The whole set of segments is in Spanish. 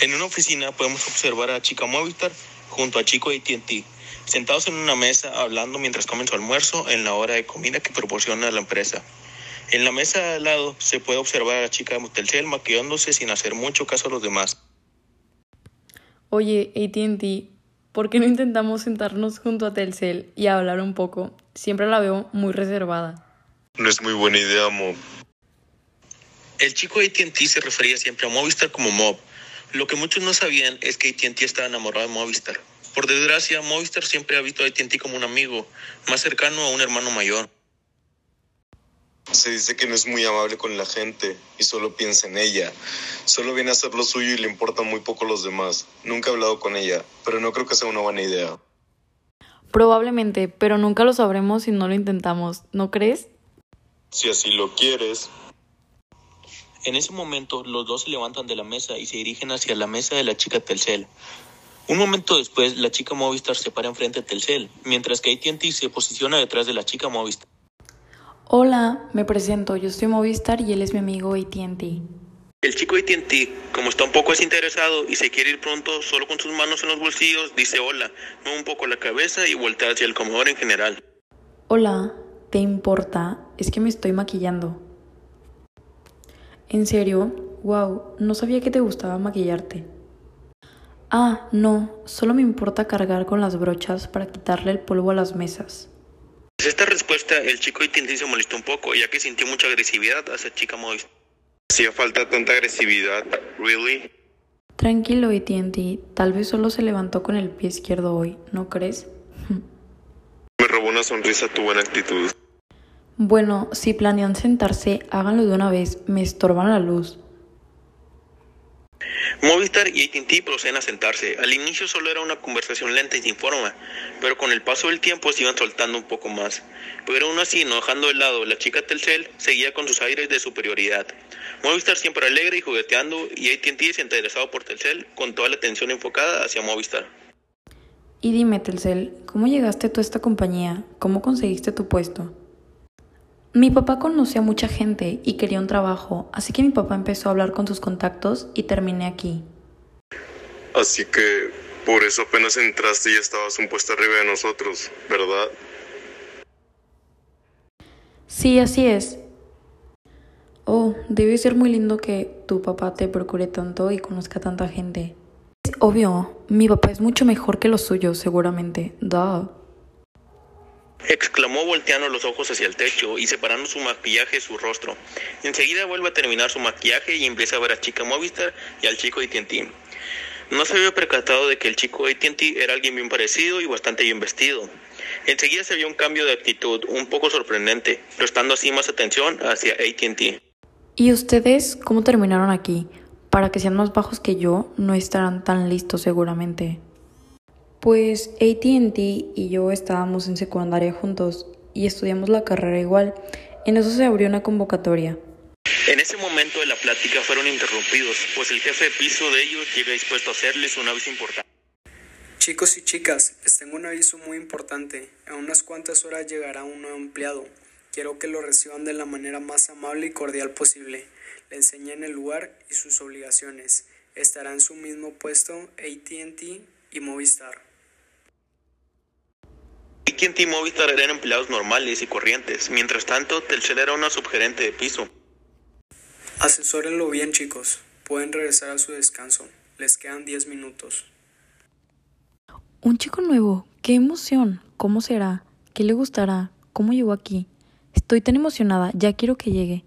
En una oficina podemos observar a chica Movistar junto a chico AT&T, sentados en una mesa hablando mientras comen su almuerzo en la hora de comida que proporciona la empresa. En la mesa de al lado se puede observar a la chica de Telcel maquillándose sin hacer mucho caso a los demás. Oye, AT&T, ¿por qué no intentamos sentarnos junto a Telcel y hablar un poco? Siempre la veo muy reservada. No es muy buena idea, Mob. El chico de AT&T se refería siempre a Movistar como Mob. Lo que muchos no sabían es que AT&T estaba enamorado de Movistar. Por desgracia, Movistar siempre ha visto a AT&T como un amigo, más cercano a un hermano mayor. Se dice que no es muy amable con la gente y solo piensa en ella. Solo viene a hacer lo suyo y le importa muy poco a los demás. Nunca he hablado con ella, pero no creo que sea una buena idea. Probablemente, pero nunca lo sabremos si no lo intentamos, ¿no crees? Si así lo quieres. En ese momento, los dos se levantan de la mesa y se dirigen hacia la mesa de la chica Telcel. Un momento después, la chica Movistar se para enfrente de Telcel, mientras que AT&T se posiciona detrás de la chica Movistar. Hola, me presento, yo soy Movistar y él es mi amigo AT&T. El chico AT&T, como está un poco desinteresado y se quiere ir pronto solo con sus manos en los bolsillos, dice hola, mueve un poco la cabeza y voltea hacia el comedor en general. Hola, ¿te importa? Es que me estoy maquillando. ¿En serio? Wow, no sabía que te gustaba maquillarte. Ah, no, solo me importa cargar con las brochas para quitarle el polvo a las mesas. Tras esta respuesta, el chico AT&T se molestó un poco, ya que sintió mucha agresividad hacia chica Movistar. Hacía falta tanta agresividad. ¿Really? Tranquilo, AT&T, tal vez solo se levantó con el pie izquierdo hoy, ¿no crees? Me robó una sonrisa tu buena actitud. Bueno, si planean sentarse, háganlo de una vez, me estorban la luz. Movistar y AT&T proceden a sentarse. Al inicio solo era una conversación lenta y sin forma, pero con el paso del tiempo se iban soltando un poco más. Pero aún así, no dejando de lado, la chica Telcel seguía con sus aires de superioridad. Movistar siempre alegre y jugueteando, y AT&T desinteresado por Telcel, con toda la atención enfocada hacia Movistar. Y dime, Telcel, ¿cómo llegaste tú a esta compañía? ¿Cómo conseguiste tu puesto? Mi papá conoce a mucha gente y quería un trabajo, así que mi papá empezó a hablar con sus contactos y terminé aquí. Así que por eso apenas entraste y estabas un puesto arriba de nosotros, ¿verdad? Sí, así es. Oh, debe ser muy lindo que tu papá te procure tanto y conozca a tanta gente. Es obvio, mi papá es mucho mejor que los suyos, seguramente. Duh. Exclamó volteando los ojos hacia el techo y separando su maquillaje de su rostro. Enseguida vuelve a terminar su maquillaje y empieza a ver a chica Movistar y al chico AT&T. No se había percatado de que el chico AT&T era alguien bien parecido y bastante bien vestido. Enseguida se vio un cambio de actitud un poco sorprendente, prestando así más atención hacia AT&T. ¿Y ustedes cómo terminaron aquí? Para que sean más bajos que yo, no estarán tan listos seguramente. Pues ATT y yo estábamos en secundaria juntos y estudiamos la carrera igual. En eso se abrió una convocatoria. En ese momento de la plática fueron interrumpidos, pues el jefe de piso de ellos llega dispuesto a hacerles un aviso importante. Chicos y chicas, les tengo un aviso muy importante. En unas cuantas horas llegará un nuevo empleado. Quiero que lo reciban de la manera más amable y cordial posible. Le enseñen el lugar y sus obligaciones. Estará en su mismo puesto ATT y Movistar. AT&T y Movistar eran empleados normales y corrientes. Mientras tanto, Telcel era una subgerente de piso. Asesórenlo bien, chicos. Pueden regresar a su descanso. Les quedan 10 minutos. Un chico nuevo. ¡Qué emoción! ¿Cómo será? ¿Qué le gustará? ¿Cómo llegó aquí? Estoy tan emocionada. Ya quiero que llegue.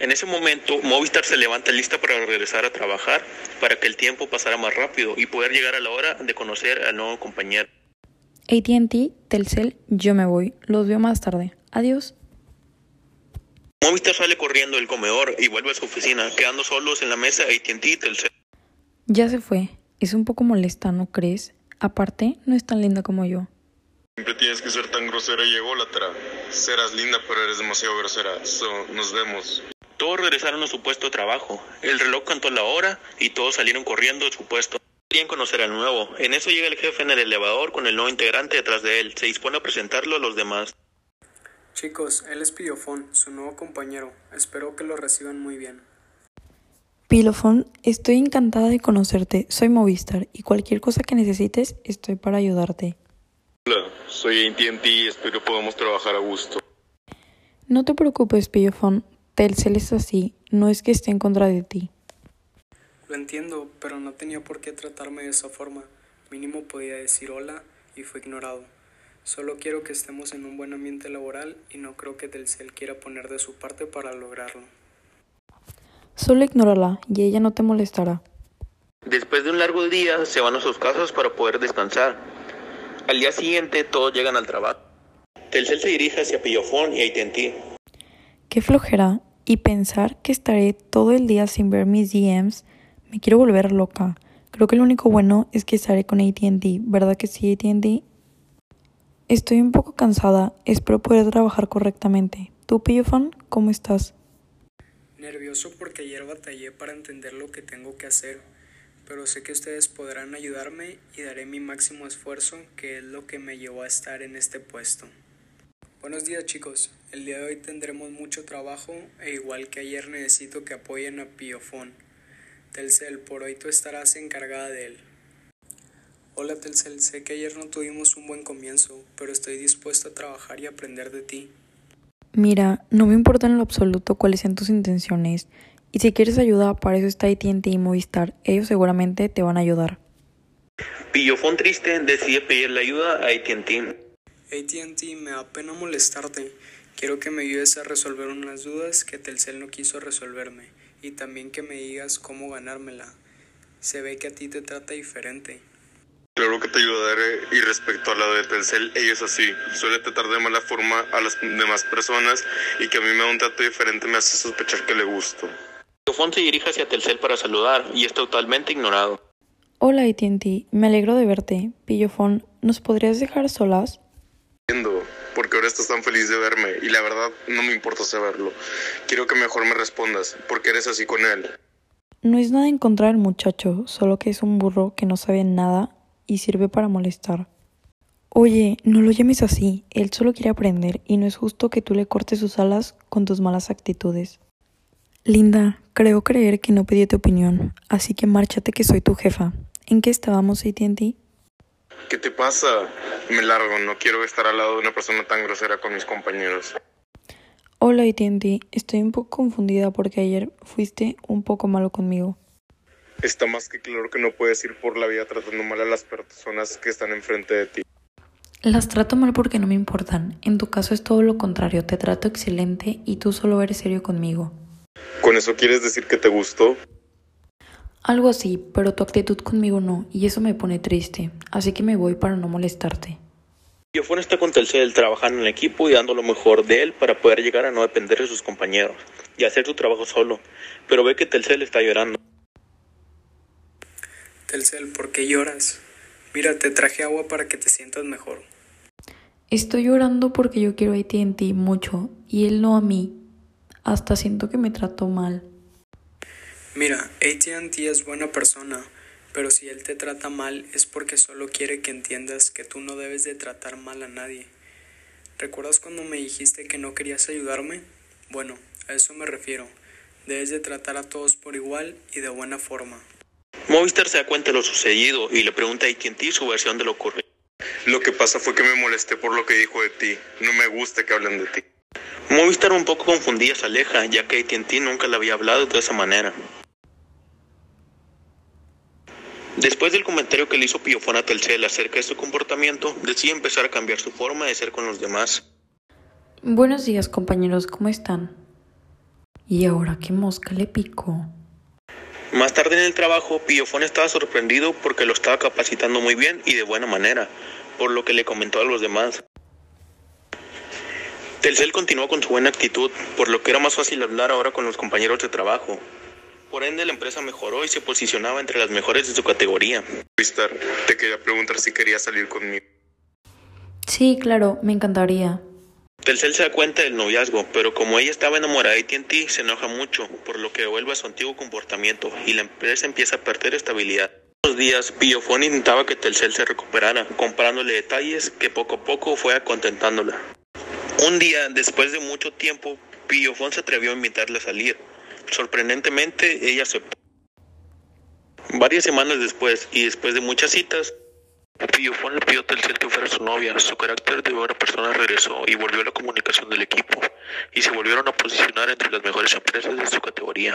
En ese momento, Movistar se levanta lista para regresar a trabajar, para que el tiempo pasara más rápido y poder llegar a la hora de conocer al nuevo compañero. ATT, Telcel, yo me voy. Los veo más tarde. Adiós. Movistar sale corriendo del comedor y vuelve a su oficina, quedando solos en la mesa AT&T y Telcel. Ya se fue. Es un poco molesta, ¿no crees? Aparte, no es tan linda como yo. Siempre tienes que ser tan grosera y ególatra. Serás linda, pero eres demasiado grosera. So, nos vemos. Todos regresaron a su puesto de trabajo. El reloj cantó la hora y todos salieron corriendo de su puesto. Querían conocer al nuevo. En eso llega el jefe en el elevador con el nuevo integrante detrás de él. Se dispone a presentarlo a los demás. Chicos, él es Pillofón, su nuevo compañero. Espero que lo reciban muy bien. Pilofón, estoy encantada de conocerte. Soy Movistar y cualquier cosa que necesites, estoy para ayudarte. Hola, soy AT&T y espero podamos trabajar a gusto. No te preocupes, Pillofón. Telcel es así, no es que esté en contra de ti. Lo entiendo, pero no tenía por qué tratarme de esa forma. Mínimo podía decir hola y fue ignorado. Solo quiero que estemos en un buen ambiente laboral y no creo que Telcel quiera poner de su parte para lograrlo. Solo ignórala y ella no te molestará. Después de un largo día, se van a sus casas para poder descansar. Al día siguiente, todos llegan al trabajo. Telcel se dirige hacia Pillofón y AT&T. Qué flojera y pensar que estaré todo el día sin ver mis DMs, me quiero volver loca. Creo que lo único bueno es que estaré con AT&T, ¿verdad que sí, AT&T? Estoy un poco cansada, espero poder trabajar correctamente. ¿Tú, Pillofón, cómo estás? Nervioso porque ayer batallé para entender lo que tengo que hacer, pero sé que ustedes podrán ayudarme y daré mi máximo esfuerzo, que es lo que me llevó a estar en este puesto. Buenos días chicos, el día de hoy tendremos mucho trabajo e igual que ayer necesito que apoyen a Piofón. Telcel, por hoy tú estarás encargada de él. Hola Telcel, sé que ayer no tuvimos un buen comienzo, pero estoy dispuesto a trabajar y aprender de ti. Mira, no me importa en lo absoluto cuáles sean tus intenciones. Y si quieres ayuda, para eso está AT&T y Movistar. Ellos seguramente te van a ayudar. Pillofón triste decide pedirle ayuda a AT&T. ATT, me da pena molestarte. Quiero que me ayudes a resolver unas dudas que Telcel no quiso resolverme y también que me digas cómo ganármela. Se ve que a ti te trata diferente. Claro que te ayudaré y respecto a la de Telcel, ella es así. Suele tratar de mala forma a las demás personas y que a mí me da un trato diferente me hace sospechar que le gusto. Pillofón se dirige hacia Telcel para saludar y es totalmente ignorado. Hola AT&T, me alegro de verte. Pillofón, ¿nos podrías dejar solas? Entiendo, porque ahora estás tan feliz de verme y la verdad no me importa saberlo. Quiero que mejor me respondas, porque eres así con él. No es nada en contra del muchacho, solo que es un burro que no sabe nada y sirve para molestar. Oye, no lo llames así, él solo quiere aprender y no es justo que tú le cortes sus alas con tus malas actitudes. Linda, creo creer que no pedí tu opinión, así que márchate que soy tu jefa. ¿En qué estábamos, AT&T? ¿Qué te pasa? Me largo, no quiero estar al lado de una persona tan grosera con mis compañeros. Hola AT&T, estoy un poco confundida porque ayer fuiste un poco malo conmigo. Está más que claro que no puedes ir por la vida tratando mal a las personas que están enfrente de ti. Las trato mal porque no me importan. En tu caso es todo lo contrario, te trato excelente y tú solo eres serio conmigo. ¿Con eso quieres decir que te gustó? Algo así, pero tu actitud conmigo no, y eso me pone triste, así que me voy para no molestarte. Pillofón está con Telcel trabajando en el equipo y dando lo mejor de él para poder llegar a no depender de sus compañeros y hacer su trabajo solo, pero ve que Telcel está llorando. Telcel, ¿por qué lloras? Mira, te traje agua para que te sientas mejor. Estoy llorando porque yo quiero a AT&T mucho y él no a mí. Hasta siento que me trató mal. Mira, ATT es buena persona, pero si él te trata mal es porque solo quiere que entiendas que tú no debes de tratar mal a nadie. ¿Recuerdas cuando me dijiste que no querías ayudarme? Bueno, a eso me refiero. Debes de tratar a todos por igual y de buena forma. Movistar se da cuenta de lo sucedido y le pregunta a AT&T su versión de lo ocurrido. Lo que pasa fue que me molesté por lo que dijo de ti. No me gusta que hablen de ti. Movistar un poco confundida se aleja, ya que AT&T nunca le había hablado de esa manera. Después del comentario que le hizo Pillofón a Telcel acerca de su comportamiento, decide empezar a cambiar su forma de ser con los demás. Buenos días compañeros, ¿cómo están? ¿Y ahora qué mosca le picó? Más tarde en el trabajo, Pillofón estaba sorprendido porque lo estaba capacitando muy bien y de buena manera, por lo que le comentó a los demás. Telcel continuó con su buena actitud, por lo que era más fácil hablar ahora con los compañeros de trabajo. Por ende, la empresa mejoró y se posicionaba entre las mejores de su categoría. Movistar, te quería preguntar si querías salir conmigo. Sí, claro, me encantaría. Telcel se da cuenta del noviazgo, pero como ella estaba enamorada de AT&T, se enoja mucho, por lo que vuelve a su antiguo comportamiento y la empresa empieza a perder estabilidad. Los días, Pillofón intentaba que Telcel se recuperara, comprándole detalles que poco a poco fue acontentándola. Un día, después de mucho tiempo, Pillofón se atrevió a invitarle a salir. Sorprendentemente, ella aceptó. Varias semanas después y después de muchas citas, Fon le pidió a que fuera su novia. Su carácter de buena persona regresó y volvió a la comunicación del equipo y se volvieron a posicionar entre las mejores empresas de su categoría.